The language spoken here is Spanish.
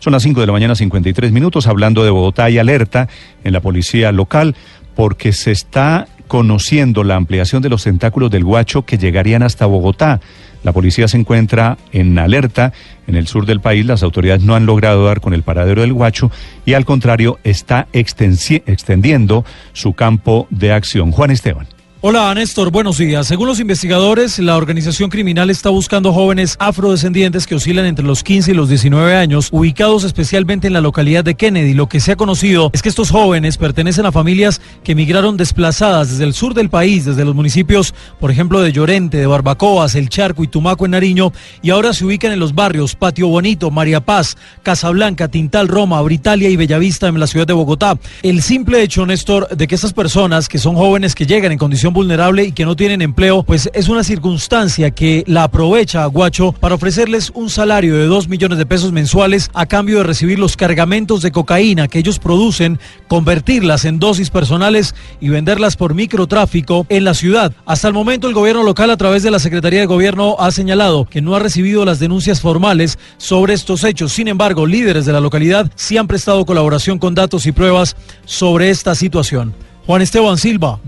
Son las 5 de la mañana, 53 minutos, hablando de Bogotá y alerta en la policía local porque se está conociendo la ampliación de los tentáculos del Guacho que llegarían hasta Bogotá. La policía se encuentra en alerta en el sur del país. Las autoridades no han logrado dar con el paradero del Guacho y al contrario está extendiendo su campo de acción. Juan Esteban. Hola Néstor, buenos días. Según los investigadores, la organización criminal está buscando jóvenes afrodescendientes que oscilan entre los 15 y los 19 años, ubicados especialmente en la localidad de Kennedy. Lo que se ha conocido es que estos jóvenes pertenecen a familias que migraron desplazadas desde el sur del país, desde los municipios, por ejemplo, de Llorente, de Barbacoas, El Charco y Tumaco en Nariño, y ahora se ubican en los barrios Patio Bonito, María Paz, Casablanca, Tintal, Roma, Britalia y Bellavista en la ciudad de Bogotá. El simple hecho, Néstor, de que estas personas, que son jóvenes que llegan en vulnerable y que no tienen empleo, pues es una circunstancia que la aprovecha Guacho para ofrecerles un salario de 2 millones de pesos mensuales a cambio de recibir los cargamentos de cocaína que ellos producen, convertirlas en dosis personales y venderlas por microtráfico en la ciudad. Hasta el momento el gobierno local a través de la Secretaría de Gobierno ha señalado que no ha recibido las denuncias formales sobre estos hechos. Sin embargo, líderes de la localidad sí han prestado colaboración con datos y pruebas sobre esta situación. Juan Esteban Silva.